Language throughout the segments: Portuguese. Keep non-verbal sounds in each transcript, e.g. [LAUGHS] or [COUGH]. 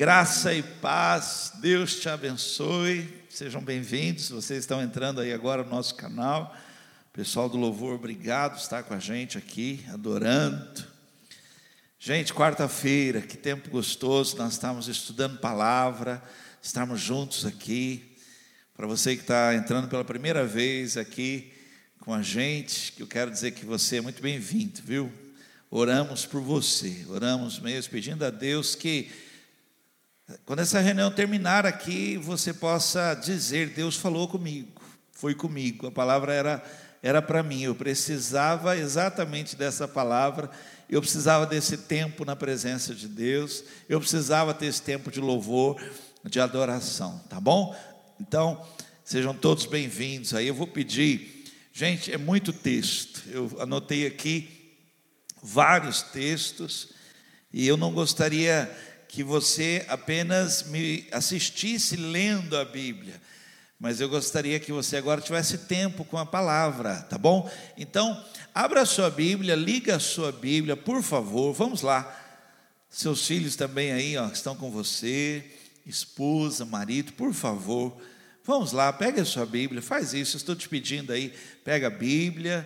Graça e paz, Deus te abençoe. Sejam bem-vindos. Vocês estão entrando aí agora no nosso canal. Pessoal do Louvor, obrigado por estar com a gente aqui, adorando. Gente, quarta-feira, que tempo gostoso. Nós estamos estudando palavra, estamos juntos aqui. Para você que está entrando pela primeira vez aqui com a gente, eu quero dizer que você é muito bem-vindo, viu? Oramos por você, oramos mesmo, pedindo a Deus que quando essa reunião terminar aqui, você possa dizer: Deus falou comigo, foi comigo, a palavra era era para mim, eu precisava exatamente dessa palavra, eu precisava desse tempo na presença de Deus, eu precisava ter esse tempo de louvor, de adoração, tá bom? Então, sejam todos bem-vindos. Aí eu vou pedir, gente, é muito texto, eu anotei aqui vários textos, e eu não gostaria que você apenas me assistisse lendo a Bíblia, mas eu gostaria que você agora tivesse tempo com a palavra, tá bom? Então, abra a sua Bíblia, liga a sua Bíblia, por favor, vamos lá. Seus filhos também aí, ó, estão com você, esposa, marido, por favor, vamos lá, pega a sua Bíblia, faz isso, estou te pedindo aí, pega a Bíblia,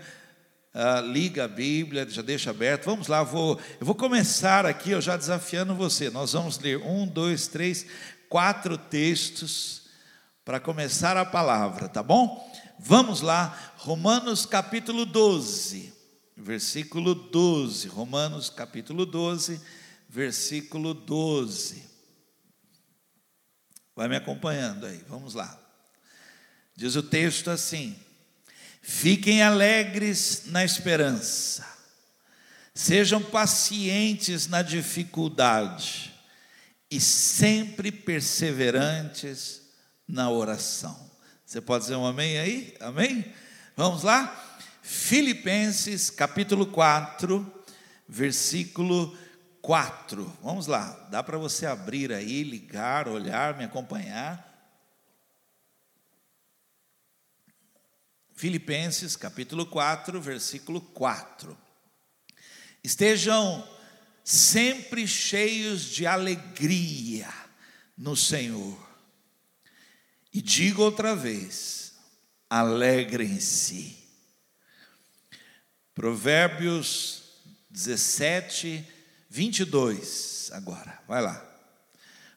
Uh, liga a Bíblia, já deixa aberto. Vamos lá, vou, eu vou começar aqui, eu já desafiando você. Nós vamos ler um, dois, três, quatro textos para começar a palavra, tá bom? Vamos lá, Romanos capítulo 12, versículo 12. Romanos capítulo 12, versículo 12. Vai me acompanhando aí, vamos lá. Diz o texto assim: Fiquem alegres na esperança, sejam pacientes na dificuldade e sempre perseverantes na oração. Você pode dizer um amém aí? Amém? Vamos lá? Filipenses capítulo 4, versículo 4. Vamos lá, dá para você abrir aí, ligar, olhar, me acompanhar. Filipenses capítulo 4, versículo 4. Estejam sempre cheios de alegria no Senhor. E digo outra vez: alegrem-se. Provérbios 17, 22. Agora, vai lá.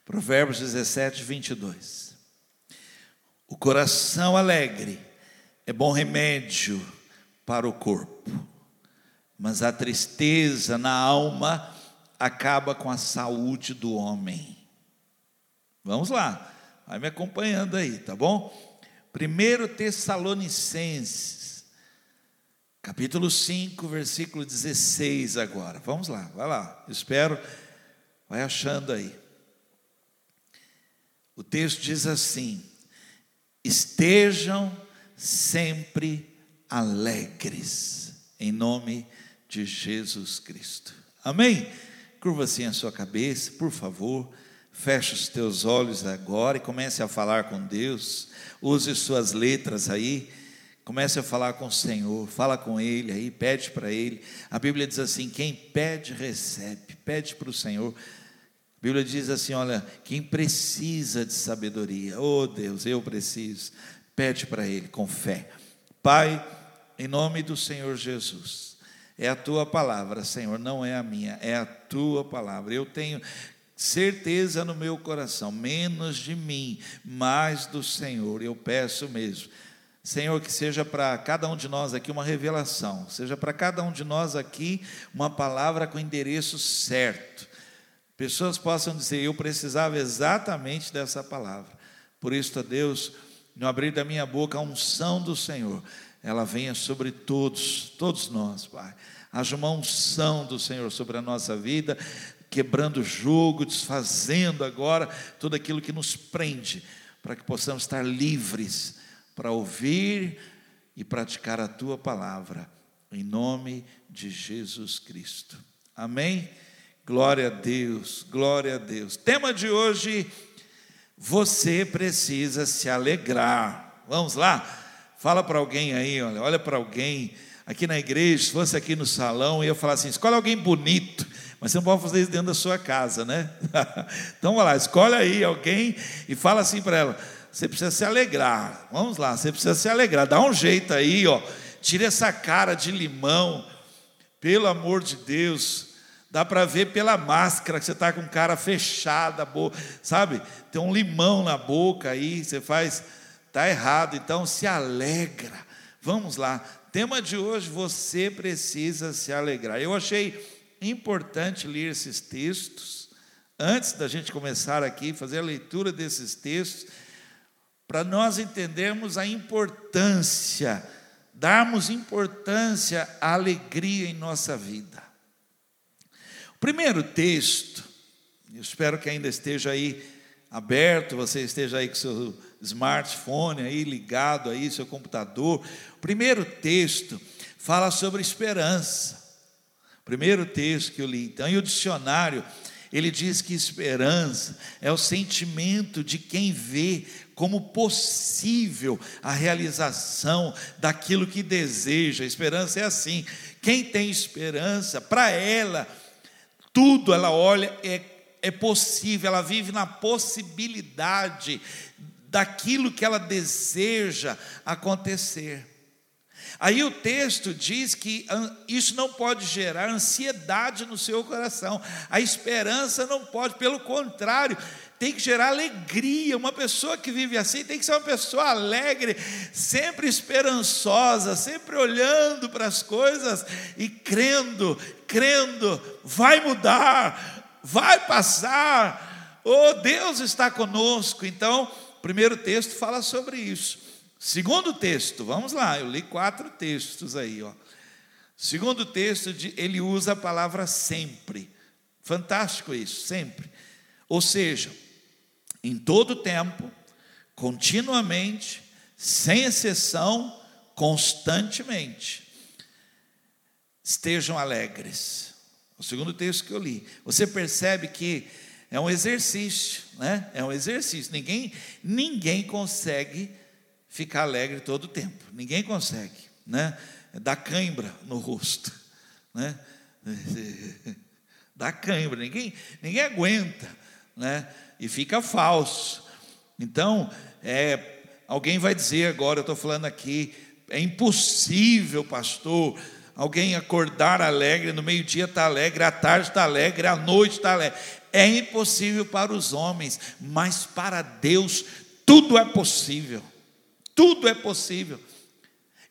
Provérbios 17, 22. O coração alegre é bom remédio para o corpo, mas a tristeza na alma acaba com a saúde do homem. Vamos lá, vai me acompanhando aí, tá bom? Primeiro Tessalonicenses, capítulo 5, versículo 16 agora. Vamos lá, vai lá. Espero, vai achando aí. O texto diz assim: Estejam sempre alegres, em nome de Jesus Cristo. Amém? Curva assim a sua cabeça, por favor. Feche os teus olhos agora e comece a falar com Deus. Use suas letras aí. Comece a falar com o Senhor, fala com Ele aí, pede para Ele. A Bíblia diz assim: quem pede, recebe. Pede para o Senhor. A Bíblia diz assim: olha, quem precisa de sabedoria, oh Deus, eu preciso. Pede para Ele com fé. Pai, em nome do Senhor Jesus, é a tua palavra, Senhor, não é a minha, é a tua palavra. Eu tenho certeza no meu coração, menos de mim, mais do Senhor. Eu peço mesmo. Senhor, que seja para cada um de nós aqui uma revelação, seja para cada um de nós aqui uma palavra com endereço certo. Pessoas possam dizer, eu precisava exatamente dessa palavra. Por isso, Deus, no abrir da minha boca, a unção do Senhor, ela venha sobre todos, todos nós, Pai. Haja uma unção do Senhor sobre a nossa vida, quebrando o jugo, desfazendo agora tudo aquilo que nos prende, para que possamos estar livres para ouvir e praticar a tua palavra, em nome de Jesus Cristo. Amém? Glória a Deus, glória a Deus. Tema de hoje você precisa se alegrar. Vamos lá? Fala para alguém aí, olha, olha para alguém aqui na igreja, se fosse aqui no salão, eu ia falar assim: escolhe alguém bonito, Mas você não pode fazer isso dentro da sua casa, né? [LAUGHS] então, vai lá, escolhe aí alguém e fala assim para ela: você precisa se alegrar. Vamos lá, você precisa se alegrar. Dá um jeito aí, ó. Tira essa cara de limão, pelo amor de Deus. Dá para ver pela máscara que você está com cara fechada, boca, sabe? Tem um limão na boca aí, você faz, tá errado. Então se alegra. Vamos lá. Tema de hoje, você precisa se alegrar. Eu achei importante ler esses textos antes da gente começar aqui fazer a leitura desses textos para nós entendermos a importância, darmos importância à alegria em nossa vida. Primeiro texto, espero que ainda esteja aí aberto, você esteja aí com seu smartphone aí ligado aí, seu computador. O primeiro texto fala sobre esperança. O primeiro texto que eu li. Então, e o dicionário, ele diz que esperança é o sentimento de quem vê como possível a realização daquilo que deseja. A esperança é assim. Quem tem esperança, para ela, tudo ela olha é, é possível, ela vive na possibilidade daquilo que ela deseja acontecer. Aí o texto diz que isso não pode gerar ansiedade no seu coração, a esperança não pode, pelo contrário, tem que gerar alegria. Uma pessoa que vive assim tem que ser uma pessoa alegre, sempre esperançosa, sempre olhando para as coisas e crendo, crendo, vai mudar, vai passar. Oh, Deus está conosco. Então, o primeiro texto fala sobre isso. Segundo texto, vamos lá, eu li quatro textos aí, ó. Segundo texto, ele usa a palavra sempre. Fantástico isso, sempre. Ou seja, em todo tempo, continuamente, sem exceção, constantemente. Estejam alegres. O segundo texto que eu li. Você percebe que é um exercício, né? É um exercício. Ninguém, ninguém consegue ficar alegre todo o tempo. Ninguém consegue, né? Dá cãibra no rosto, né? [LAUGHS] Dá cãibra. Ninguém, ninguém aguenta, né? E fica falso. Então, é, alguém vai dizer agora, eu estou falando aqui, é impossível, pastor, alguém acordar alegre, no meio-dia está alegre, à tarde está alegre, à noite está alegre. É impossível para os homens, mas para Deus tudo é possível. Tudo é possível.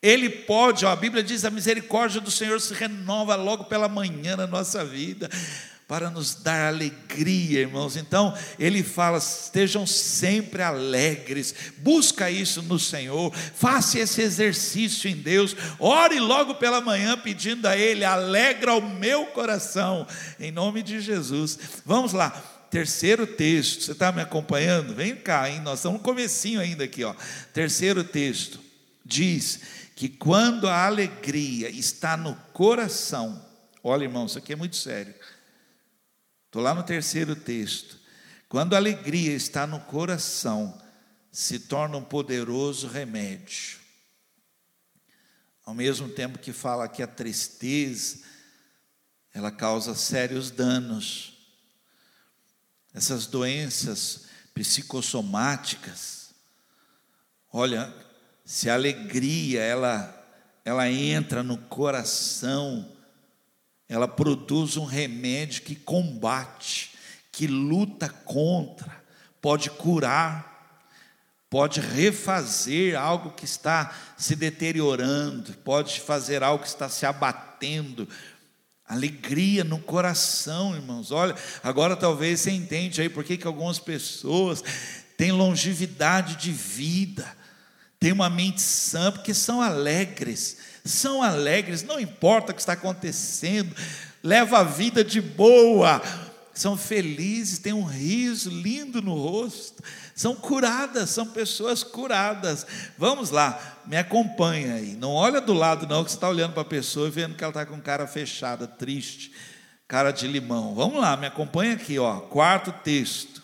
Ele pode, ó, a Bíblia diz: a misericórdia do Senhor se renova logo pela manhã na nossa vida para nos dar alegria, irmãos. Então, ele fala: estejam sempre alegres, busca isso no Senhor, faça esse exercício em Deus, ore logo pela manhã pedindo a Ele, alegra o meu coração, em nome de Jesus. Vamos lá. Terceiro texto, você está me acompanhando? Vem cá, hein? Nós estamos no comecinho ainda aqui, ó. Terceiro texto diz que quando a alegria está no coração, olha, irmão, isso aqui é muito sério Estou lá no terceiro texto. Quando a alegria está no coração, se torna um poderoso remédio. Ao mesmo tempo que fala que a tristeza, ela causa sérios danos. Essas doenças psicossomáticas. Olha, se a alegria ela ela entra no coração, ela produz um remédio que combate, que luta contra, pode curar, pode refazer algo que está se deteriorando, pode fazer algo que está se abatendo. Alegria no coração, irmãos. Olha, agora talvez você entende aí por que algumas pessoas têm longevidade de vida, têm uma mente sã, porque são alegres são alegres, não importa o que está acontecendo, leva a vida de boa, são felizes, têm um riso lindo no rosto, são curadas, são pessoas curadas. Vamos lá, me acompanha aí. Não olha do lado, não, que você está olhando para a pessoa e vendo que ela está com cara fechada, triste, cara de limão. Vamos lá, me acompanha aqui, ó. Quarto texto.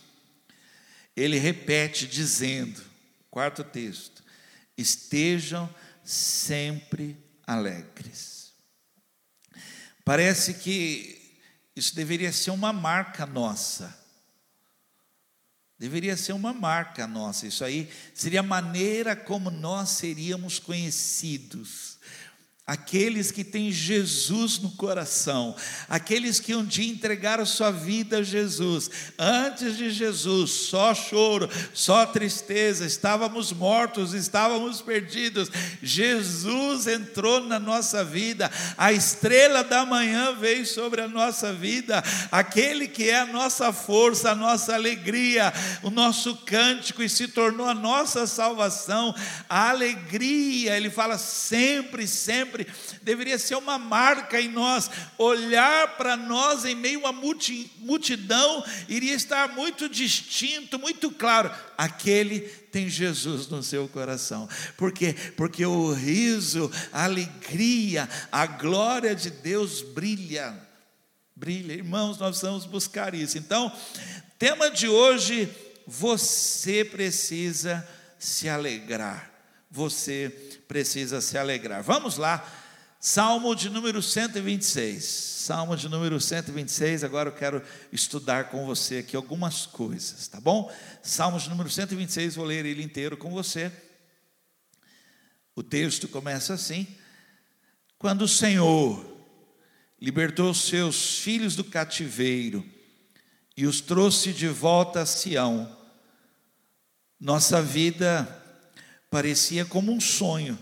Ele repete dizendo, quarto texto: estejam sempre alegres. Parece que isso deveria ser uma marca nossa. Deveria ser uma marca nossa. Isso aí seria a maneira como nós seríamos conhecidos Aqueles que têm Jesus no coração, aqueles que um dia entregaram sua vida a Jesus, antes de Jesus, só choro, só tristeza, estávamos mortos, estávamos perdidos. Jesus entrou na nossa vida, a estrela da manhã veio sobre a nossa vida, aquele que é a nossa força, a nossa alegria, o nosso cântico e se tornou a nossa salvação, a alegria, ele fala sempre, sempre sempre, deveria ser uma marca em nós. Olhar para nós em meio a multidão iria estar muito distinto, muito claro. Aquele tem Jesus no seu coração. Por quê? Porque o riso, a alegria, a glória de Deus brilha. Brilha, irmãos, nós vamos buscar isso. Então, tema de hoje, você precisa se alegrar. Você precisa se alegrar. Vamos lá, Salmo de número 126. Salmo de número 126. Agora eu quero estudar com você aqui algumas coisas, tá bom? Salmo de número 126, vou ler ele inteiro com você. O texto começa assim: Quando o Senhor libertou seus filhos do cativeiro e os trouxe de volta a Sião, nossa vida parecia como um sonho.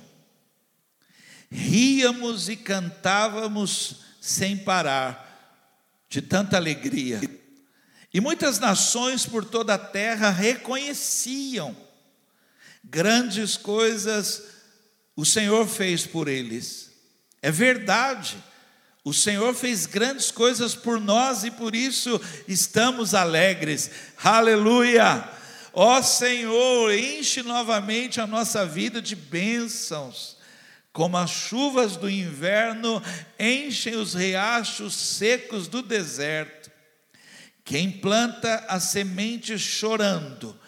Ríamos e cantávamos sem parar, de tanta alegria. E muitas nações por toda a terra reconheciam grandes coisas o Senhor fez por eles. É verdade. O Senhor fez grandes coisas por nós e por isso estamos alegres. Aleluia! Ó Senhor, enche novamente a nossa vida de bênçãos, como as chuvas do inverno enchem os riachos secos do deserto. Quem planta a semente chorando,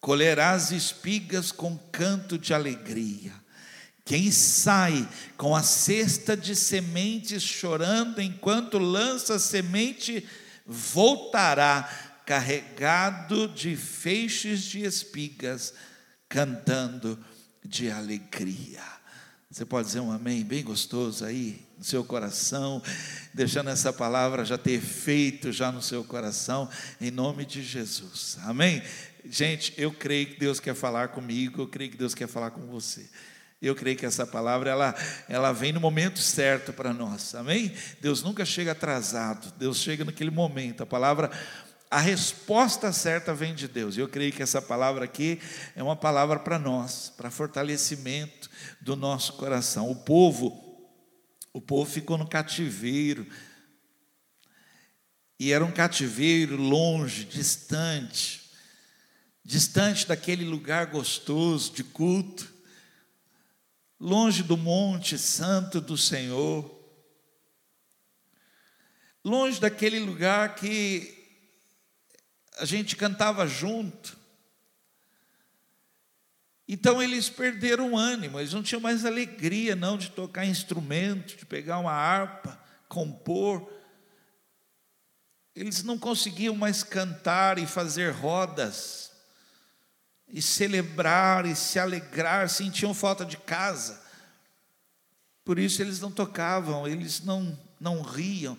colherá as espigas com canto de alegria. Quem sai com a cesta de sementes chorando enquanto lança a semente, voltará carregado de feixes de espigas, cantando de alegria. Você pode dizer um amém bem gostoso aí no seu coração, deixando essa palavra já ter efeito já no seu coração, em nome de Jesus. Amém? Gente, eu creio que Deus quer falar comigo, eu creio que Deus quer falar com você. Eu creio que essa palavra ela, ela vem no momento certo para nós. Amém? Deus nunca chega atrasado. Deus chega naquele momento. A palavra a resposta certa vem de Deus. Eu creio que essa palavra aqui é uma palavra para nós, para fortalecimento do nosso coração. O povo, o povo ficou no cativeiro. E era um cativeiro longe, distante, distante daquele lugar gostoso de culto, longe do monte santo do Senhor, longe daquele lugar que a gente cantava junto. Então eles perderam o ânimo, eles não tinham mais alegria não de tocar instrumento, de pegar uma harpa, compor. Eles não conseguiam mais cantar e fazer rodas, e celebrar e se alegrar, sentiam falta de casa. Por isso eles não tocavam, eles não, não riam,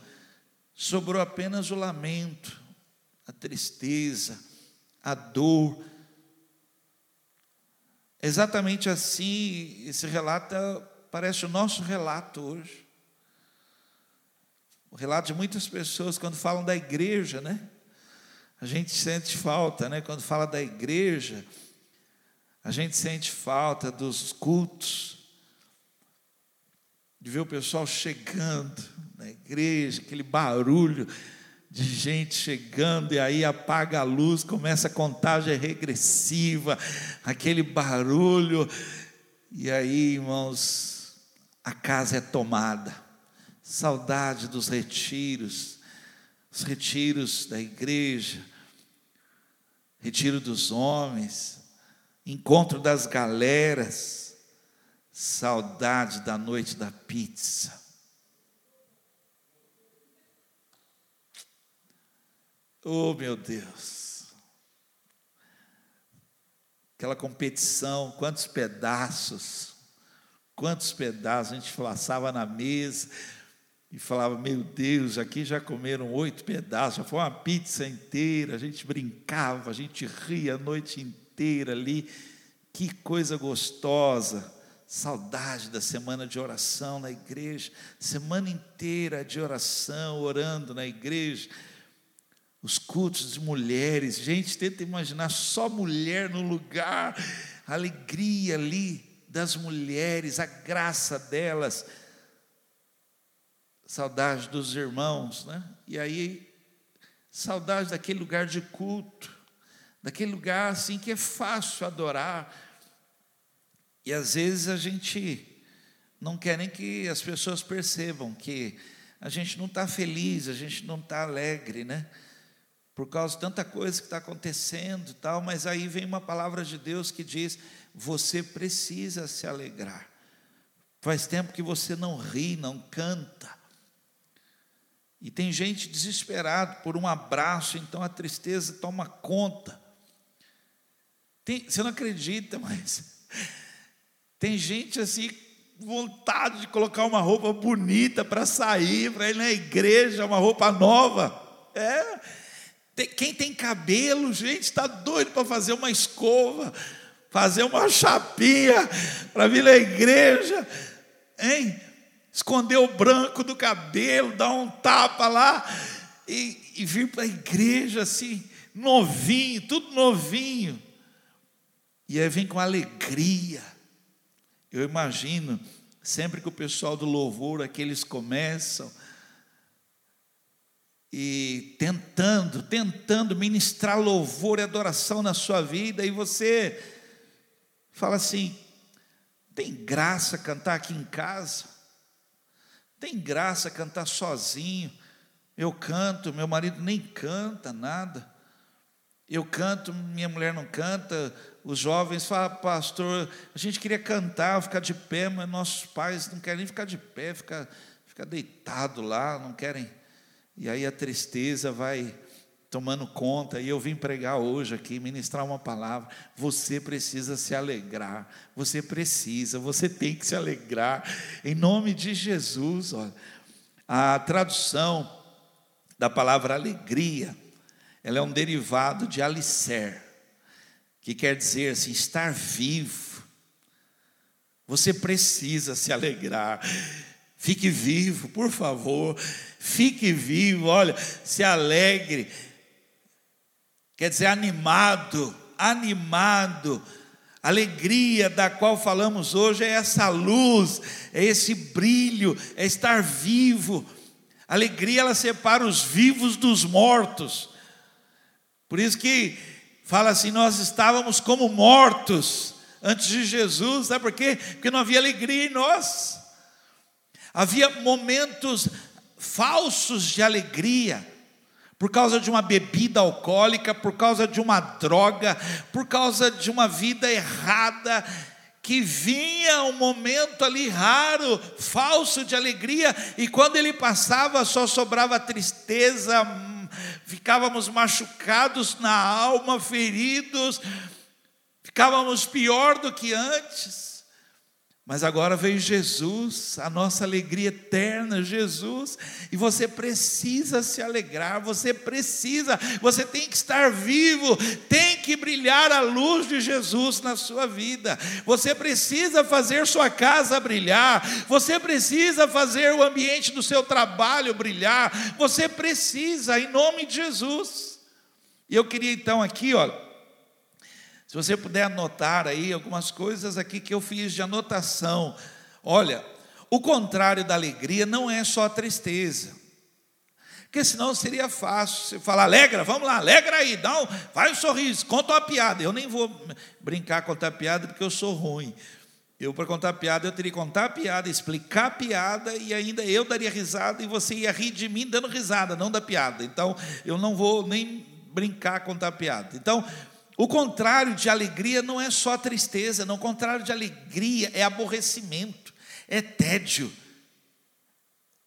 sobrou apenas o lamento a tristeza, a dor. Exatamente assim, esse relato parece o nosso relato hoje. O relato de muitas pessoas quando falam da igreja, né? A gente sente falta, né? Quando fala da igreja, a gente sente falta dos cultos, de ver o pessoal chegando na igreja, aquele barulho de gente chegando e aí apaga a luz, começa a contagem regressiva, aquele barulho, e aí, irmãos, a casa é tomada. Saudade dos retiros, os retiros da igreja, retiro dos homens, encontro das galeras, saudade da noite da pizza Oh, meu Deus. Aquela competição, quantos pedaços, quantos pedaços, a gente laçava na mesa e falava: Meu Deus, aqui já comeram oito pedaços, já foi uma pizza inteira. A gente brincava, a gente ria a noite inteira ali. Que coisa gostosa. Saudade da semana de oração na igreja, semana inteira de oração, orando na igreja. Os cultos de mulheres, gente, tenta imaginar só mulher no lugar, a alegria ali das mulheres, a graça delas saudade dos irmãos, né? E aí, saudade daquele lugar de culto, daquele lugar assim que é fácil adorar. E às vezes a gente não quer nem que as pessoas percebam que a gente não está feliz, a gente não está alegre, né? Por causa de tanta coisa que está acontecendo e tal, mas aí vem uma palavra de Deus que diz: você precisa se alegrar. Faz tempo que você não ri, não canta. E tem gente desesperado por um abraço, então a tristeza toma conta. Tem, você não acredita, mas [LAUGHS] tem gente assim, vontade de colocar uma roupa bonita para sair, para ir na igreja, uma roupa nova. É. Quem tem cabelo, gente, está doido para fazer uma escova, fazer uma chapinha para vir na igreja. Hein? esconder o branco do cabelo, dar um tapa lá e, e vir para a igreja assim, novinho, tudo novinho. E aí vem com alegria. Eu imagino, sempre que o pessoal do louvor, aqueles começam, e tentando, tentando ministrar louvor e adoração na sua vida, e você fala assim: tem graça cantar aqui em casa? Tem graça cantar sozinho. Eu canto, meu marido nem canta nada. Eu canto, minha mulher não canta. Os jovens falam, pastor, a gente queria cantar, ficar de pé, mas nossos pais não querem nem ficar de pé, ficar, ficar deitado lá, não querem. E aí a tristeza vai tomando conta, e eu vim pregar hoje aqui, ministrar uma palavra. Você precisa se alegrar, você precisa, você tem que se alegrar, em nome de Jesus. Olha. A tradução da palavra alegria, ela é um derivado de alicer, que quer dizer assim, estar vivo. Você precisa se alegrar. Fique vivo, por favor. Fique vivo, olha, se alegre quer dizer animado, animado. Alegria da qual falamos hoje é essa luz, é esse brilho, é estar vivo. Alegria ela separa os vivos dos mortos. Por isso que fala assim: nós estávamos como mortos antes de Jesus, sabe por quê? Porque não havia alegria em nós. Havia momentos falsos de alegria por causa de uma bebida alcoólica, por causa de uma droga, por causa de uma vida errada, que vinha um momento ali raro, falso de alegria, e quando ele passava só sobrava tristeza, ficávamos machucados na alma, feridos, ficávamos pior do que antes. Mas agora veio Jesus, a nossa alegria eterna, Jesus, e você precisa se alegrar, você precisa, você tem que estar vivo, tem que brilhar a luz de Jesus na sua vida, você precisa fazer sua casa brilhar, você precisa fazer o ambiente do seu trabalho brilhar, você precisa, em nome de Jesus. E eu queria então aqui, olha, se você puder anotar aí algumas coisas aqui que eu fiz de anotação. Olha, o contrário da alegria não é só a tristeza. Porque senão seria fácil você falar, alegra, vamos lá, alegra aí, dá um, faz um sorriso, conta uma piada. Eu nem vou brincar contar piada porque eu sou ruim. Eu, para contar piada, eu teria que contar a piada, explicar a piada e ainda eu daria risada e você ia rir de mim dando risada, não da piada. Então, eu não vou nem brincar contar piada. Então, o contrário de alegria não é só tristeza, não, o contrário de alegria é aborrecimento, é tédio.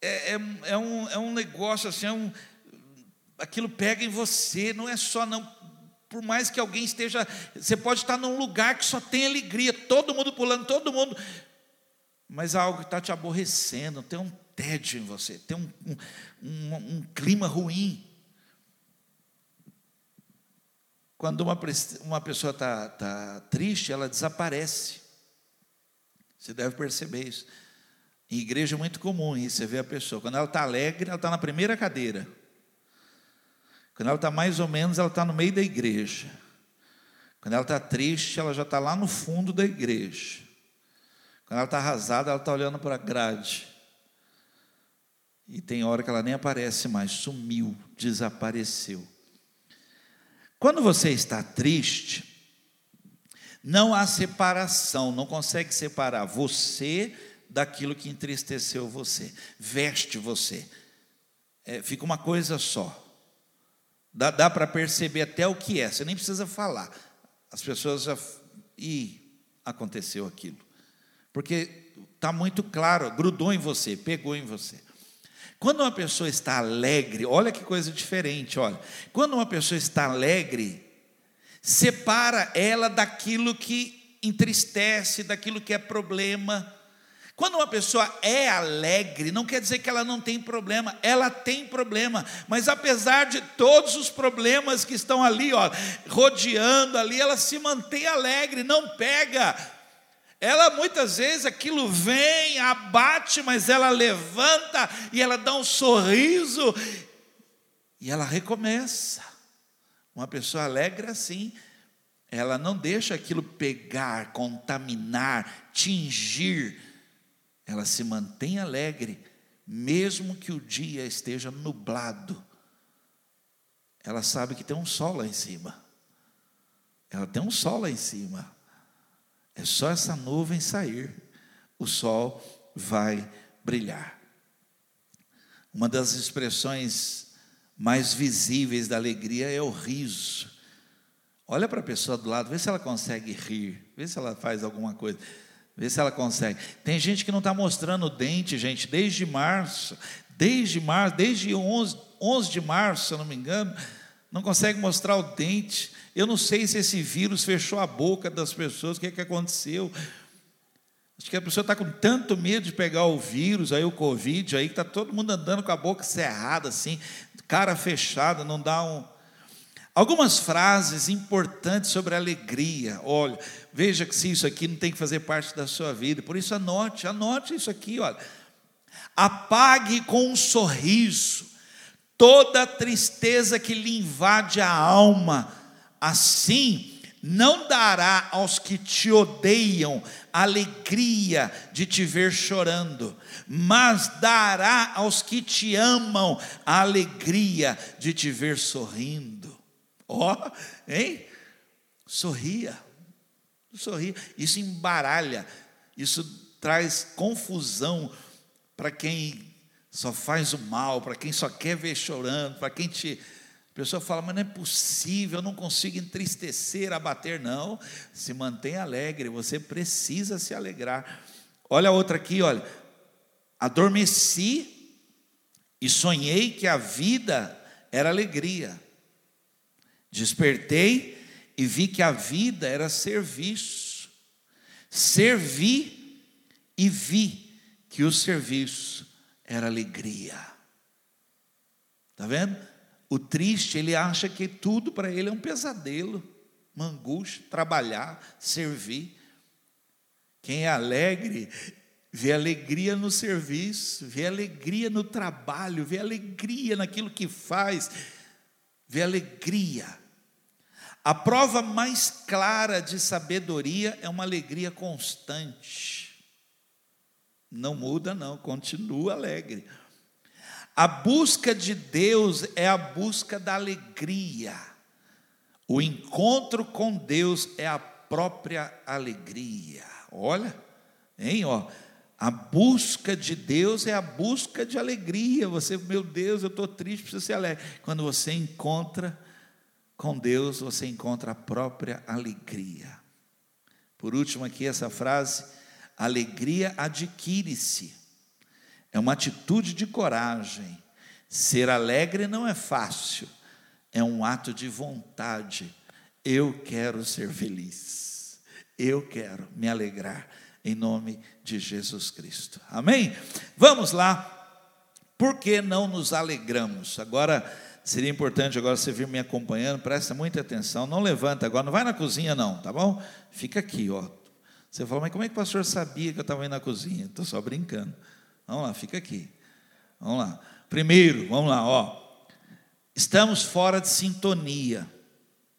É, é, é, um, é um negócio assim, é um, aquilo pega em você, não é só não. Por mais que alguém esteja, você pode estar num lugar que só tem alegria, todo mundo pulando, todo mundo, mas algo está te aborrecendo, tem um tédio em você, tem um, um, um, um clima ruim. Quando uma, uma pessoa está tá triste, ela desaparece. Você deve perceber isso. Em igreja é muito comum isso, você vê a pessoa. Quando ela está alegre, ela está na primeira cadeira. Quando ela está mais ou menos, ela está no meio da igreja. Quando ela está triste, ela já está lá no fundo da igreja. Quando ela está arrasada, ela está olhando para a grade. E tem hora que ela nem aparece mais, sumiu, desapareceu. Quando você está triste, não há separação, não consegue separar você daquilo que entristeceu você, veste você, é, fica uma coisa só. Dá, dá para perceber até o que é, você nem precisa falar. As pessoas já. Ih, aconteceu aquilo. Porque está muito claro, grudou em você, pegou em você. Quando uma pessoa está alegre, olha que coisa diferente, olha. Quando uma pessoa está alegre, separa ela daquilo que entristece, daquilo que é problema. Quando uma pessoa é alegre, não quer dizer que ela não tem problema, ela tem problema, mas apesar de todos os problemas que estão ali, ó, rodeando ali, ela se mantém alegre, não pega, ela muitas vezes aquilo vem, abate, mas ela levanta e ela dá um sorriso e ela recomeça. Uma pessoa alegre assim, ela não deixa aquilo pegar, contaminar, tingir. Ela se mantém alegre, mesmo que o dia esteja nublado. Ela sabe que tem um sol lá em cima. Ela tem um sol lá em cima. É só essa nuvem sair, o sol vai brilhar. Uma das expressões mais visíveis da alegria é o riso. Olha para a pessoa do lado, vê se ela consegue rir, vê se ela faz alguma coisa, vê se ela consegue. Tem gente que não está mostrando o dente, gente, desde março, desde março, desde 11, 11 de março, se eu não me engano, não consegue mostrar o dente. Eu não sei se esse vírus fechou a boca das pessoas, o que, é que aconteceu. Acho que a pessoa está com tanto medo de pegar o vírus, aí o Covid, aí que está todo mundo andando com a boca cerrada, assim, cara fechada, não dá um. Algumas frases importantes sobre alegria. Olha, veja que se isso aqui não tem que fazer parte da sua vida, por isso anote, anote isso aqui, olha. Apague com um sorriso toda a tristeza que lhe invade a alma Assim, não dará aos que te odeiam alegria de te ver chorando, mas dará aos que te amam a alegria de te ver sorrindo. Ó, oh, hein? Sorria, sorria. Isso embaralha, isso traz confusão para quem só faz o mal, para quem só quer ver chorando, para quem te a pessoa fala, mas não é possível, eu não consigo entristecer, abater. Não, se mantém alegre, você precisa se alegrar. Olha a outra aqui, olha. Adormeci e sonhei que a vida era alegria. Despertei e vi que a vida era serviço. Servi e vi que o serviço era alegria. Está vendo? O triste, ele acha que tudo para ele é um pesadelo, uma angústia, trabalhar, servir. Quem é alegre, vê alegria no serviço, vê alegria no trabalho, vê alegria naquilo que faz, vê alegria. A prova mais clara de sabedoria é uma alegria constante. Não muda, não, continua alegre. A busca de Deus é a busca da alegria. O encontro com Deus é a própria alegria. Olha, hein, ó. A busca de Deus é a busca de alegria. Você, meu Deus, eu estou triste, preciso ser alegre. Quando você encontra com Deus, você encontra a própria alegria. Por último, aqui essa frase: alegria adquire-se é uma atitude de coragem, Ser alegre não é fácil, é um ato de vontade. Eu quero ser feliz, eu quero me alegrar, em nome de Jesus Cristo. Amém? Vamos lá. Por que não nos alegramos? Agora, seria importante agora você vir me acompanhando, presta muita atenção, não levanta agora, não vai na cozinha não, tá bom? Fica aqui, ó. Você fala, mas como é que o pastor sabia que eu estava indo na cozinha? Estou só brincando. Vamos lá, fica aqui. Vamos lá. Primeiro, vamos lá, ó. Estamos fora de sintonia.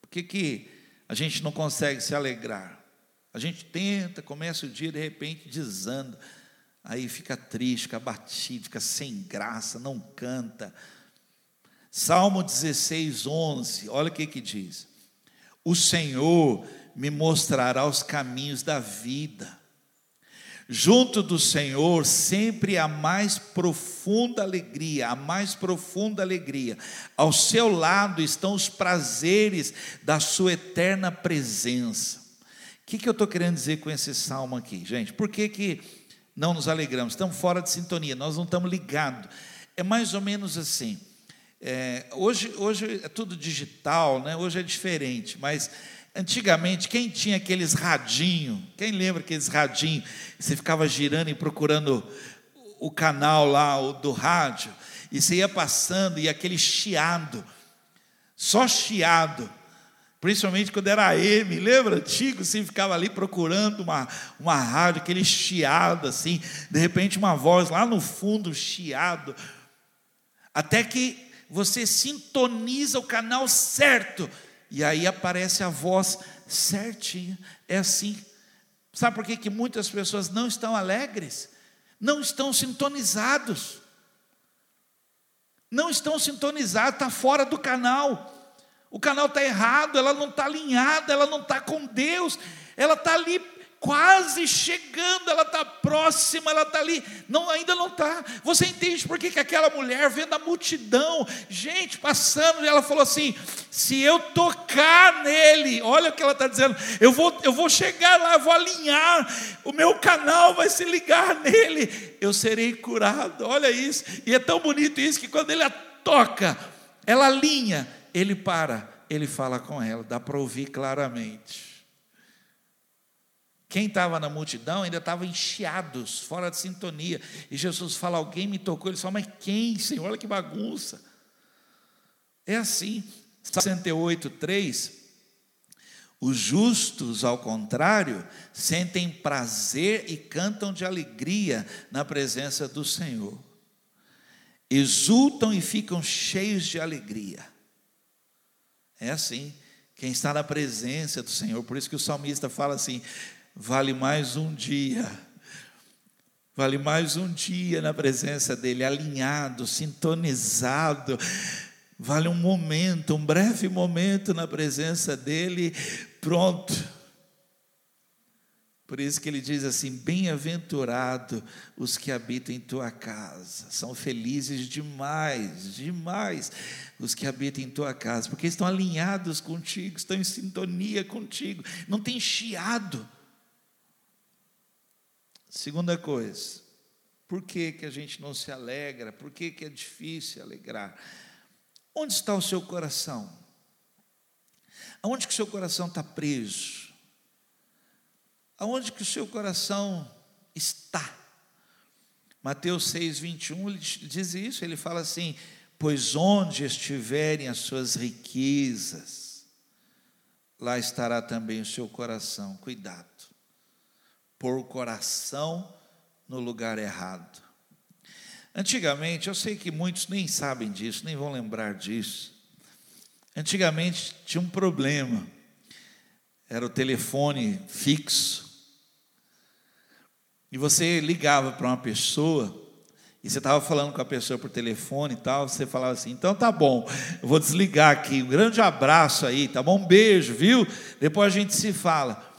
Por que, que a gente não consegue se alegrar? A gente tenta, começa o dia, de repente desanda. Aí fica triste, fica abatido, fica sem graça, não canta. Salmo 16, 11, olha o que, que diz: O Senhor me mostrará os caminhos da vida Junto do Senhor sempre a mais profunda alegria, a mais profunda alegria. Ao seu lado estão os prazeres da sua eterna presença. O que, que eu estou querendo dizer com esse salmo aqui, gente? Por que, que não nos alegramos? Estamos fora de sintonia, nós não estamos ligados. É mais ou menos assim. É, hoje, hoje é tudo digital, né? hoje é diferente, mas Antigamente, quem tinha aqueles radinhos? Quem lembra aqueles radinhos? Você ficava girando e procurando o canal lá do rádio, e você ia passando e aquele chiado, só chiado, principalmente quando era M, lembra? Antigo, você ficava ali procurando uma, uma rádio, aquele chiado assim, de repente uma voz lá no fundo, chiado, até que você sintoniza o canal certo e aí aparece a voz certinha. É assim. Sabe por que, que muitas pessoas não estão alegres? Não estão sintonizados. Não estão sintonizados, está fora do canal. O canal está errado, ela não está alinhada, ela não está com Deus, ela está ali quase chegando, ela está próxima, ela está ali, não, ainda não está. Você entende por que, que aquela mulher, vendo a multidão, gente passando, ela falou assim: se eu tocar nele, olha o que ela está dizendo, eu vou, eu vou chegar lá, eu vou alinhar, o meu canal vai se ligar nele, eu serei curado. Olha isso, e é tão bonito isso que quando ele a toca, ela alinha, ele para, ele fala com ela, dá para ouvir claramente. Quem estava na multidão ainda estava encheados, fora de sintonia. E Jesus fala: Alguém me tocou. Ele fala: Mas quem, Senhor? Olha que bagunça. É assim. 68, 3. Os justos, ao contrário, sentem prazer e cantam de alegria na presença do Senhor. Exultam e ficam cheios de alegria. É assim. Quem está na presença do Senhor, por isso que o salmista fala assim: vale mais um dia. Vale mais um dia na presença dEle, alinhado, sintonizado. Vale um momento, um breve momento na presença dEle, pronto. Por isso que ele diz assim: Bem-aventurado os que habitam em tua casa, são felizes demais, demais os que habitam em tua casa, porque estão alinhados contigo, estão em sintonia contigo, não tem chiado, Segunda coisa, por que, que a gente não se alegra? Por que, que é difícil alegrar? Onde está o seu coração? Aonde que o seu coração está preso? Aonde que o seu coração está? Mateus 6, 21, ele diz isso, ele fala assim: Pois onde estiverem as suas riquezas, lá estará também o seu coração. Cuidado pôr o coração no lugar errado. Antigamente, eu sei que muitos nem sabem disso, nem vão lembrar disso. Antigamente tinha um problema, era o telefone fixo. E você ligava para uma pessoa, e você estava falando com a pessoa por telefone e tal, você falava assim: então tá bom, eu vou desligar aqui, um grande abraço aí, tá bom? Um beijo, viu? Depois a gente se fala.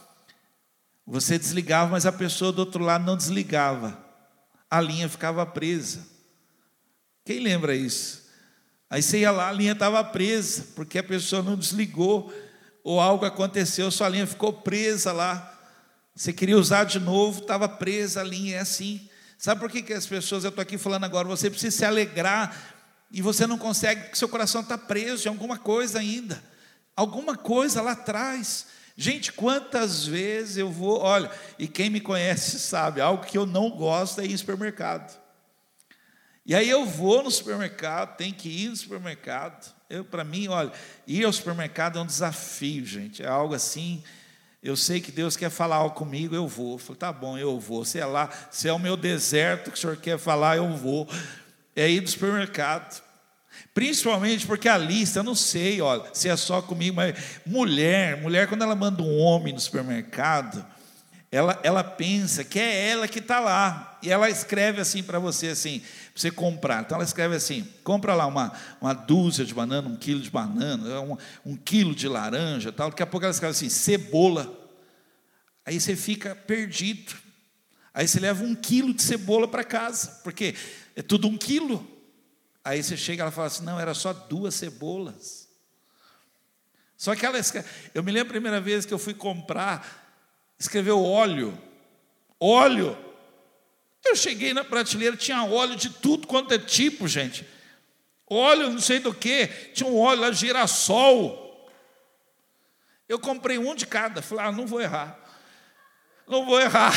Você desligava, mas a pessoa do outro lado não desligava. A linha ficava presa. Quem lembra isso? Aí você ia lá, a linha estava presa, porque a pessoa não desligou, ou algo aconteceu, sua linha ficou presa lá. Você queria usar de novo, estava presa a linha, é assim. Sabe por que, que as pessoas, eu estou aqui falando agora, você precisa se alegrar e você não consegue, porque seu coração está preso em alguma coisa ainda, alguma coisa lá atrás. Gente, quantas vezes eu vou, olha, e quem me conhece sabe, algo que eu não gosto é ir em supermercado. E aí eu vou no supermercado, tem que ir no supermercado. Eu, para mim, olha, ir ao supermercado é um desafio, gente. É algo assim. Eu sei que Deus quer falar algo comigo, eu vou. Eu falei, tá bom, eu vou. Se é lá, se é o meu deserto que o senhor quer falar, eu vou. É ir no supermercado. Principalmente porque a lista, eu não sei, olha, se é só comigo, mas mulher, mulher, quando ela manda um homem no supermercado, ela, ela pensa que é ela que está lá. E ela escreve assim para você, assim, para você comprar. Então ela escreve assim: compra lá uma, uma dúzia de banana, um quilo de banana, um, um quilo de laranja tal. Daqui a pouco ela escreve assim, cebola. Aí você fica perdido. Aí você leva um quilo de cebola para casa, porque é tudo um quilo. Aí você chega e ela fala assim: não, era só duas cebolas. Só que ela escreve, eu me lembro a primeira vez que eu fui comprar, escreveu óleo. Óleo. Eu cheguei na prateleira, tinha óleo de tudo quanto é tipo, gente. Óleo, não sei do que, tinha um óleo lá, girassol. Eu comprei um de cada, falei, ah, não vou errar. Não vou errar.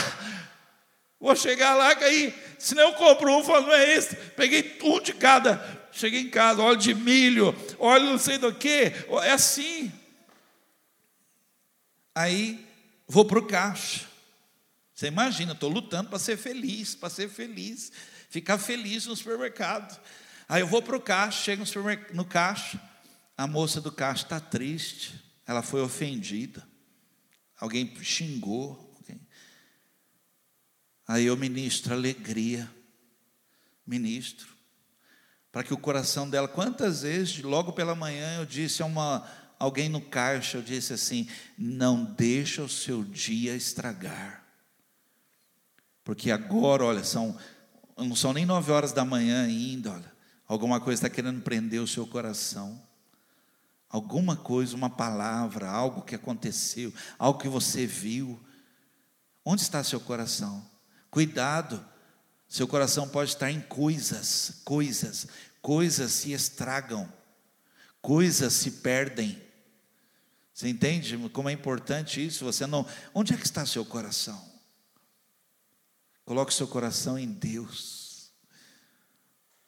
Vou chegar lá, aí, se não eu compro um, falo, não é esse. Peguei um de cada. Cheguei em casa, óleo de milho, óleo não sei do que. É assim. Aí, vou para o caixa. Você imagina, estou lutando para ser feliz, para ser feliz, ficar feliz no supermercado. Aí eu vou para o caixa, chego no, no caixa, a moça do caixa está triste, ela foi ofendida, alguém xingou, Aí eu ministro alegria, ministro, para que o coração dela, quantas vezes, logo pela manhã, eu disse a uma, alguém no caixa, eu disse assim: não deixa o seu dia estragar, porque agora, olha, são, não são nem nove horas da manhã ainda, olha, alguma coisa está querendo prender o seu coração. Alguma coisa, uma palavra, algo que aconteceu, algo que você viu. Onde está seu coração? Cuidado, seu coração pode estar em coisas, coisas, coisas se estragam, coisas se perdem. Você entende como é importante isso? Você não. Onde é que está seu coração? Coloque seu coração em Deus.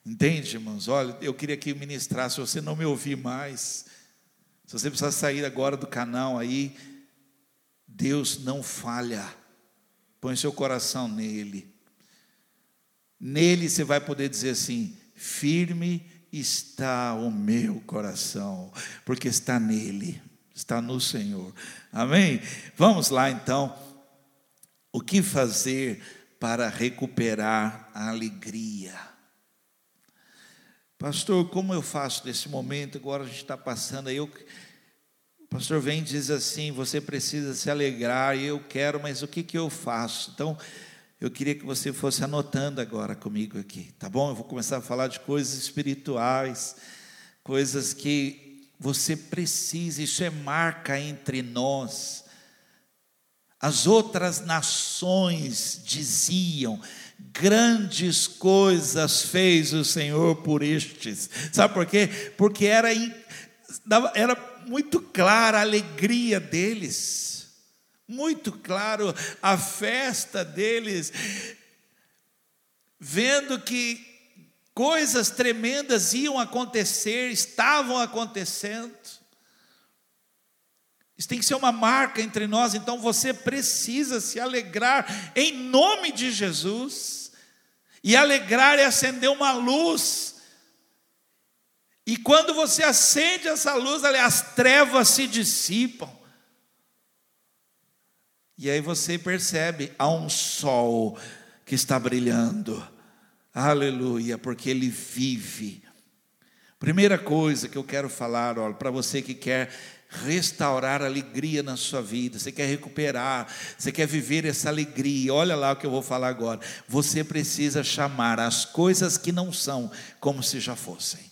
Entende, irmãos? Olha, eu queria que ministrar, se você não me ouvir mais, se você precisar sair agora do canal aí, Deus não falha. Põe seu coração nele. Nele você vai poder dizer assim: firme está o meu coração, porque está nele, está no Senhor. Amém? Vamos lá então. O que fazer para recuperar a alegria? Pastor, como eu faço nesse momento? Agora a gente está passando aí. Eu o pastor vem e diz assim: você precisa se alegrar, eu quero, mas o que, que eu faço? Então, eu queria que você fosse anotando agora comigo aqui, tá bom? Eu vou começar a falar de coisas espirituais, coisas que você precisa, isso é marca entre nós. As outras nações diziam: grandes coisas fez o Senhor por estes. Sabe por quê? Porque era, era muito clara a alegria deles, muito claro a festa deles, vendo que coisas tremendas iam acontecer, estavam acontecendo. Isso tem que ser uma marca entre nós, então você precisa se alegrar em nome de Jesus. E alegrar é acender uma luz e quando você acende essa luz, as trevas se dissipam. E aí você percebe, há um sol que está brilhando. Aleluia, porque ele vive. Primeira coisa que eu quero falar, olha, para você que quer restaurar alegria na sua vida, você quer recuperar, você quer viver essa alegria. Olha lá o que eu vou falar agora. Você precisa chamar as coisas que não são como se já fossem.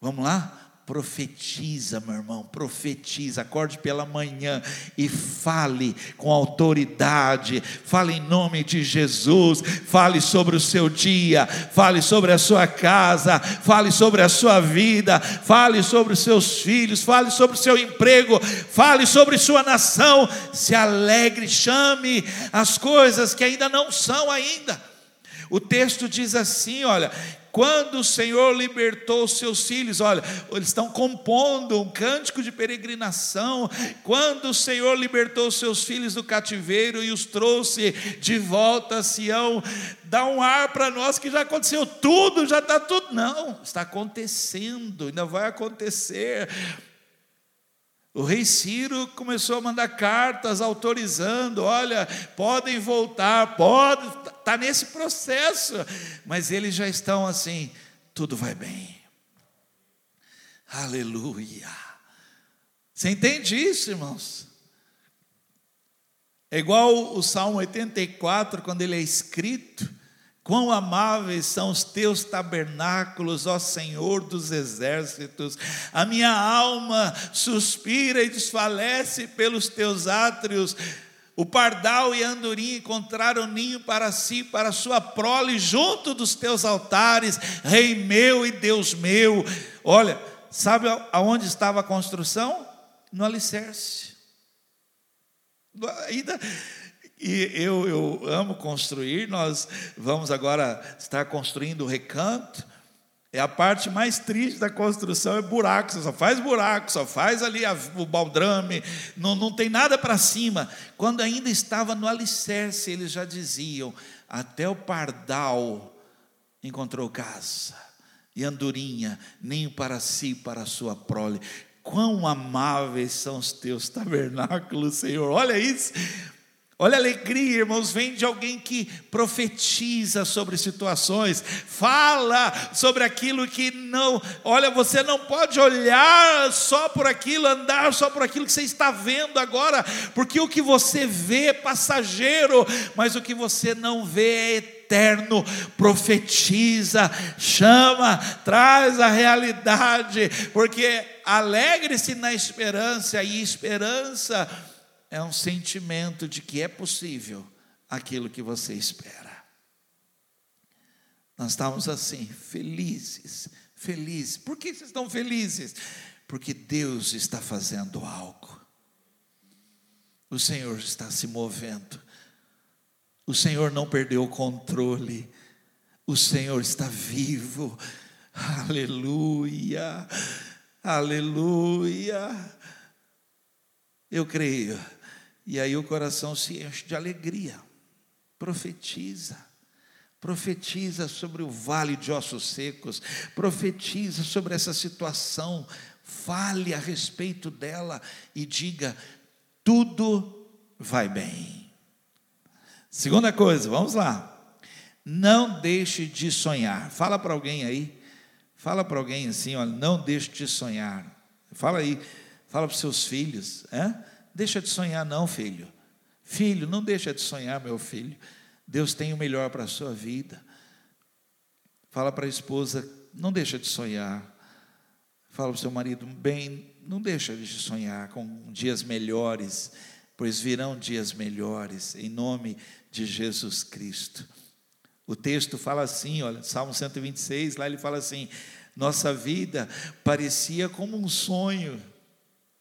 Vamos lá? Profetiza, meu irmão, profetiza. Acorde pela manhã e fale com autoridade. Fale em nome de Jesus. Fale sobre o seu dia. Fale sobre a sua casa. Fale sobre a sua vida. Fale sobre os seus filhos. Fale sobre o seu emprego. Fale sobre sua nação. Se alegre, chame as coisas que ainda não são ainda. O texto diz assim: olha, quando o Senhor libertou os seus filhos, olha, eles estão compondo um cântico de peregrinação. Quando o Senhor libertou os seus filhos do cativeiro e os trouxe de volta a Sião, dá um ar para nós que já aconteceu tudo, já está tudo. Não, está acontecendo, ainda vai acontecer. O rei Ciro começou a mandar cartas autorizando, olha, podem voltar, pode, está nesse processo, mas eles já estão assim, tudo vai bem. Aleluia. Você entende isso, irmãos? É igual o Salmo 84, quando ele é escrito, Quão amáveis são os teus tabernáculos, ó Senhor dos exércitos. A minha alma suspira e desfalece pelos teus átrios. O pardal e a andorinha encontraram ninho para si, para sua prole, junto dos teus altares, Rei meu e Deus meu. Olha, sabe aonde estava a construção? No alicerce. Ainda e eu, eu amo construir, nós vamos agora estar construindo o recanto. É a parte mais triste da construção, é buraco, você só faz buraco, só faz ali a, o baldrame, não, não tem nada para cima. Quando ainda estava no alicerce, eles já diziam: até o pardal encontrou casa, e andorinha, ninho para si, para a sua prole. Quão amáveis são os teus tabernáculos, Senhor. Olha isso. Olha a alegria, irmãos, vem de alguém que profetiza sobre situações, fala sobre aquilo que não, olha, você não pode olhar só por aquilo, andar só por aquilo que você está vendo agora, porque o que você vê é passageiro, mas o que você não vê é eterno. Profetiza, chama, traz a realidade, porque alegre-se na esperança, e esperança é um sentimento de que é possível aquilo que você espera. Nós estamos assim, felizes, felizes. Por que vocês estão felizes? Porque Deus está fazendo algo. O Senhor está se movendo. O Senhor não perdeu o controle. O Senhor está vivo. Aleluia. Aleluia. Eu creio e aí o coração se enche de alegria. Profetiza. Profetiza sobre o vale de ossos secos. Profetiza sobre essa situação. Fale a respeito dela e diga: tudo vai bem. Segunda coisa, vamos lá. Não deixe de sonhar. Fala para alguém aí. Fala para alguém assim, olha, não deixe de sonhar. Fala aí, fala para os seus filhos, é? Deixa de sonhar, não, filho. Filho, não deixa de sonhar, meu filho. Deus tem o melhor para a sua vida. Fala para a esposa, não deixa de sonhar. Fala para o seu marido, bem, não deixa de sonhar com dias melhores, pois virão dias melhores, em nome de Jesus Cristo. O texto fala assim, olha, Salmo 126, lá ele fala assim: nossa vida parecia como um sonho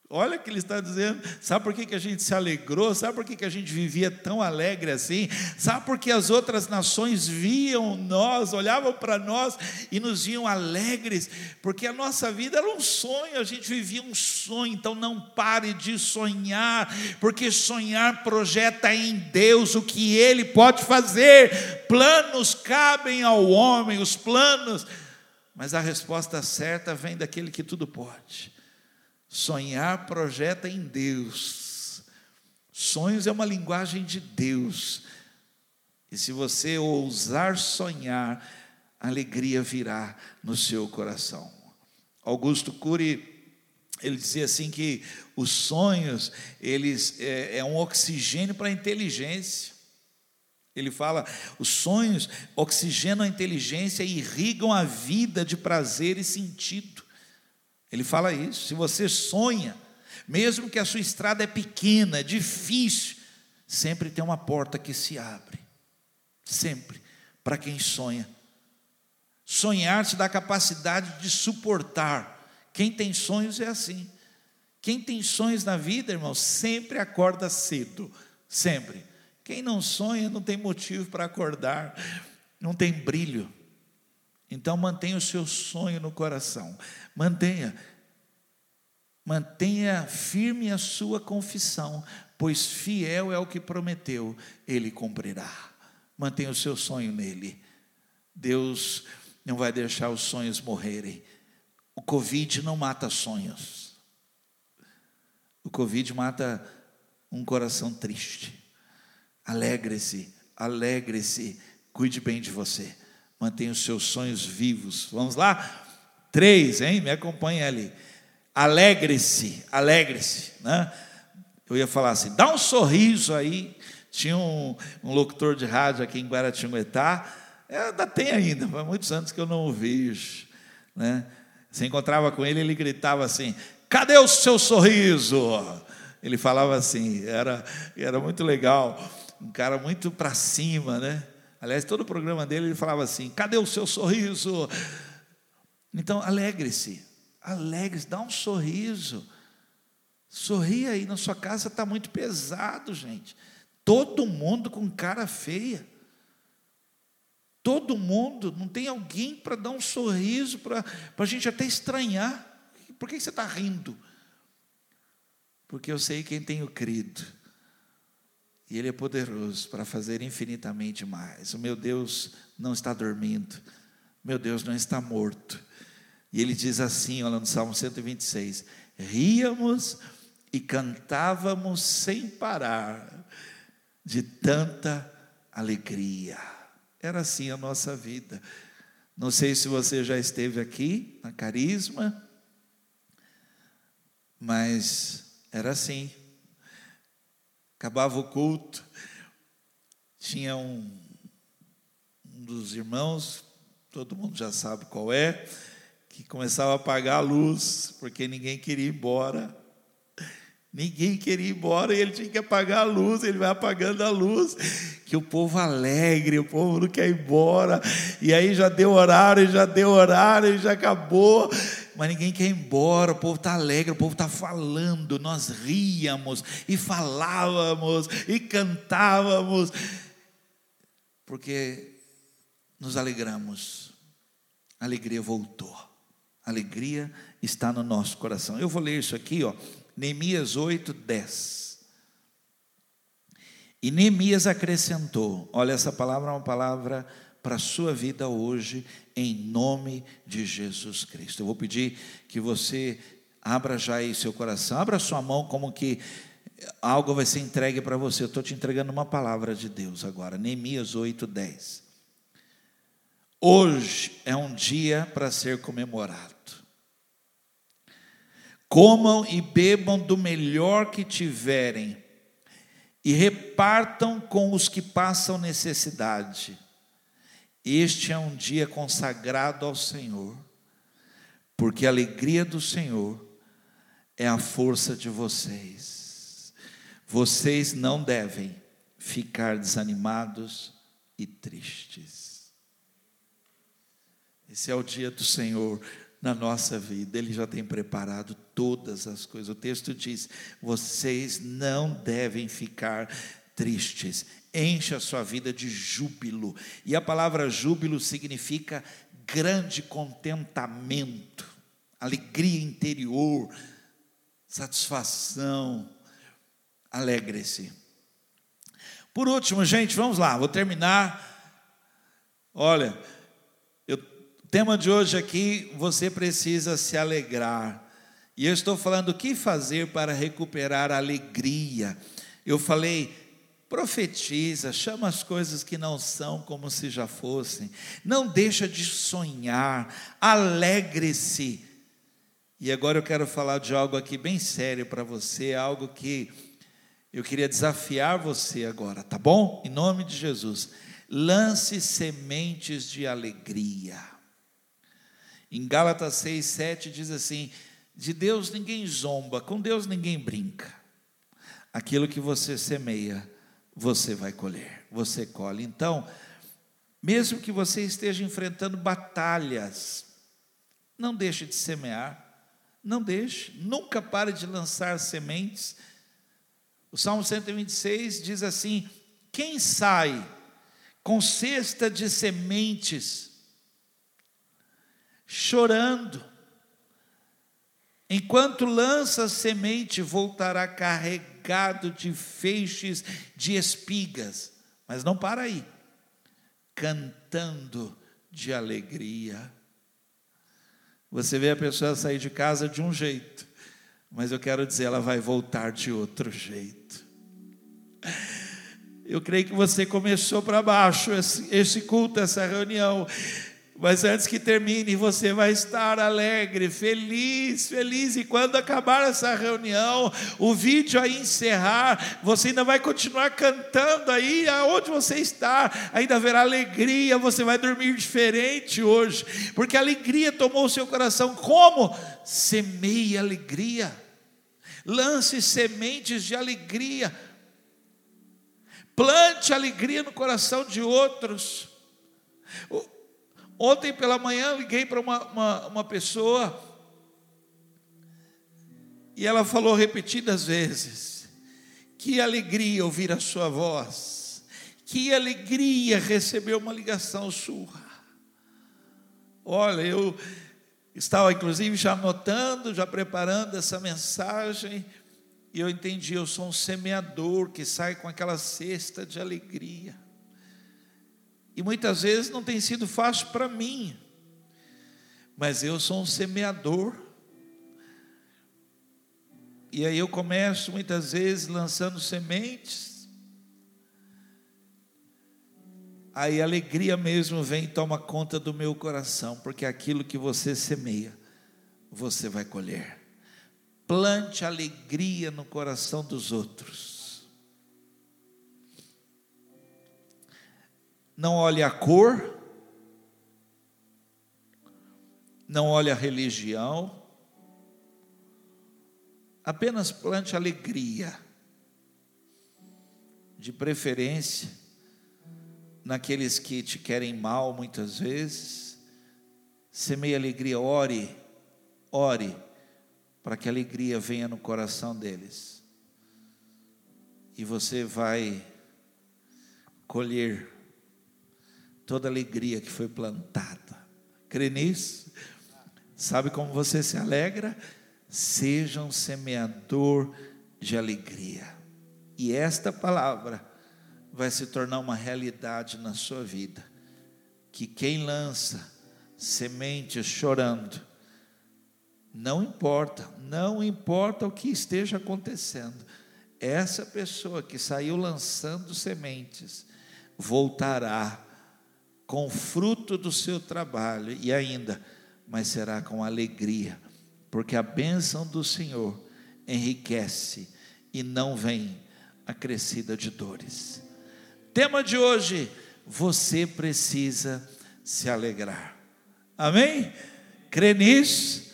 Olha o que ele está dizendo. Sabe por que, que a gente se alegrou? Sabe por que, que a gente vivia tão alegre assim? Sabe por que as outras nações viam nós, olhavam para nós e nos viam alegres? Porque a nossa vida era um sonho, a gente vivia um sonho. Então não pare de sonhar, porque sonhar projeta em Deus o que Ele pode fazer. Planos cabem ao homem, os planos, mas a resposta certa vem daquele que tudo pode. Sonhar projeta em Deus. Sonhos é uma linguagem de Deus. E se você ousar sonhar, alegria virá no seu coração. Augusto Cury ele dizia assim que os sonhos eles é, é um oxigênio para a inteligência. Ele fala: os sonhos oxigenam a inteligência e irrigam a vida de prazer e sentido. Ele fala isso. Se você sonha, mesmo que a sua estrada é pequena, difícil, sempre tem uma porta que se abre. Sempre, para quem sonha. Sonhar te dá capacidade de suportar. Quem tem sonhos é assim. Quem tem sonhos na vida, irmão, sempre acorda cedo. Sempre. Quem não sonha não tem motivo para acordar, não tem brilho. Então mantenha o seu sonho no coração. Mantenha. Mantenha firme a sua confissão, pois fiel é o que prometeu, ele cumprirá. Mantenha o seu sonho nele. Deus não vai deixar os sonhos morrerem. O Covid não mata sonhos. O Covid mata um coração triste. Alegre-se, alegre-se, cuide bem de você. Mantenha os seus sonhos vivos. Vamos lá? Três, hein? Me acompanhe ali. Alegre-se, alegre-se. Né? Eu ia falar assim, dá um sorriso aí. Tinha um, um locutor de rádio aqui em Guaratinguetá, é, ainda tem ainda, faz muitos anos que eu não o vejo. Né? Você encontrava com ele, ele gritava assim: cadê o seu sorriso? Ele falava assim, era, era muito legal, um cara muito para cima, né? Aliás, todo o programa dele ele falava assim: cadê o seu sorriso? Então, alegre-se, alegre-se, dá um sorriso. Sorria aí, na sua casa está muito pesado, gente. Todo mundo com cara feia. Todo mundo, não tem alguém para dar um sorriso, para a gente até estranhar. Por que você está rindo? Porque eu sei quem tenho crido. E Ele é poderoso para fazer infinitamente mais. O meu Deus não está dormindo. Meu Deus não está morto. E ele diz assim, olha no Salmo 126: ríamos e cantávamos sem parar, de tanta alegria. Era assim a nossa vida. Não sei se você já esteve aqui na Carisma, mas era assim. Acabava o culto, tinha um, um dos irmãos, todo mundo já sabe qual é, que começava a apagar a luz, porque ninguém queria ir embora. Ninguém queria ir embora e ele tinha que apagar a luz, ele vai apagando a luz, que o povo alegre, o povo não quer ir embora, e aí já deu horário, já deu horário, já acabou, mas ninguém quer ir embora, o povo está alegre, o povo está falando, nós ríamos e falávamos e cantávamos, porque nos alegramos, a alegria voltou, a alegria está no nosso coração. Eu vou ler isso aqui, ó, Neemias 8, 10. E Neemias acrescentou: olha, essa palavra é uma palavra para a sua vida hoje, em nome de Jesus Cristo. Eu vou pedir que você abra já aí seu coração, abra sua mão como que algo vai ser entregue para você. Eu estou te entregando uma palavra de Deus agora, Neemias 8, 10. Hoje é um dia para ser comemorado. Comam e bebam do melhor que tiverem, e repartam com os que passam necessidade. Este é um dia consagrado ao Senhor, porque a alegria do Senhor é a força de vocês. Vocês não devem ficar desanimados e tristes. Esse é o dia do Senhor na nossa vida, Ele já tem preparado todas as coisas. O texto diz: vocês não devem ficar tristes, enche a sua vida de júbilo. E a palavra júbilo significa grande contentamento, alegria interior, satisfação. Alegre-se. Por último, gente, vamos lá, vou terminar. Olha, o tema de hoje aqui, você precisa se alegrar. E eu estou falando o que fazer para recuperar a alegria. Eu falei, profetiza, chama as coisas que não são como se já fossem. Não deixa de sonhar, alegre-se. E agora eu quero falar de algo aqui bem sério para você, algo que eu queria desafiar você agora, tá bom? Em nome de Jesus. Lance sementes de alegria. Em Gálatas 6, 7 diz assim: De Deus ninguém zomba, com Deus ninguém brinca. Aquilo que você semeia, você vai colher, você colhe. Então, mesmo que você esteja enfrentando batalhas, não deixe de semear, não deixe, nunca pare de lançar sementes. O Salmo 126 diz assim: quem sai com cesta de sementes, chorando, enquanto lança semente, voltará carregado de feixes de espigas, mas não para aí, cantando de alegria. Você vê a pessoa sair de casa de um jeito, mas eu quero dizer, ela vai voltar de outro jeito. Eu creio que você começou para baixo esse, esse culto, essa reunião. Mas antes que termine, você vai estar alegre, feliz, feliz. E quando acabar essa reunião, o vídeo aí encerrar, você ainda vai continuar cantando aí, aonde você está, ainda haverá alegria, você vai dormir diferente hoje, porque a alegria tomou o seu coração. Como? Semeie alegria, lance sementes de alegria, plante alegria no coração de outros. Ontem pela manhã liguei para uma, uma, uma pessoa e ela falou repetidas vezes: que alegria ouvir a sua voz, que alegria receber uma ligação sua. Olha, eu estava inclusive já anotando, já preparando essa mensagem, e eu entendi: eu sou um semeador que sai com aquela cesta de alegria. E muitas vezes não tem sido fácil para mim, mas eu sou um semeador. E aí eu começo muitas vezes lançando sementes. Aí a alegria mesmo vem e toma conta do meu coração, porque aquilo que você semeia, você vai colher. Plante alegria no coração dos outros. Não olhe a cor, não olhe a religião, apenas plante alegria, de preferência, naqueles que te querem mal muitas vezes, semeie alegria, ore, ore, para que a alegria venha no coração deles, e você vai colher toda alegria que foi plantada. Crê nisso? Sabe como você se alegra? Seja um semeador de alegria. E esta palavra vai se tornar uma realidade na sua vida. Que quem lança sementes chorando, não importa, não importa o que esteja acontecendo, essa pessoa que saiu lançando sementes voltará com fruto do seu trabalho e ainda, mas será com alegria, porque a bênção do Senhor enriquece e não vem acrescida de dores. Tema de hoje: você precisa se alegrar. Amém? Crê nisso?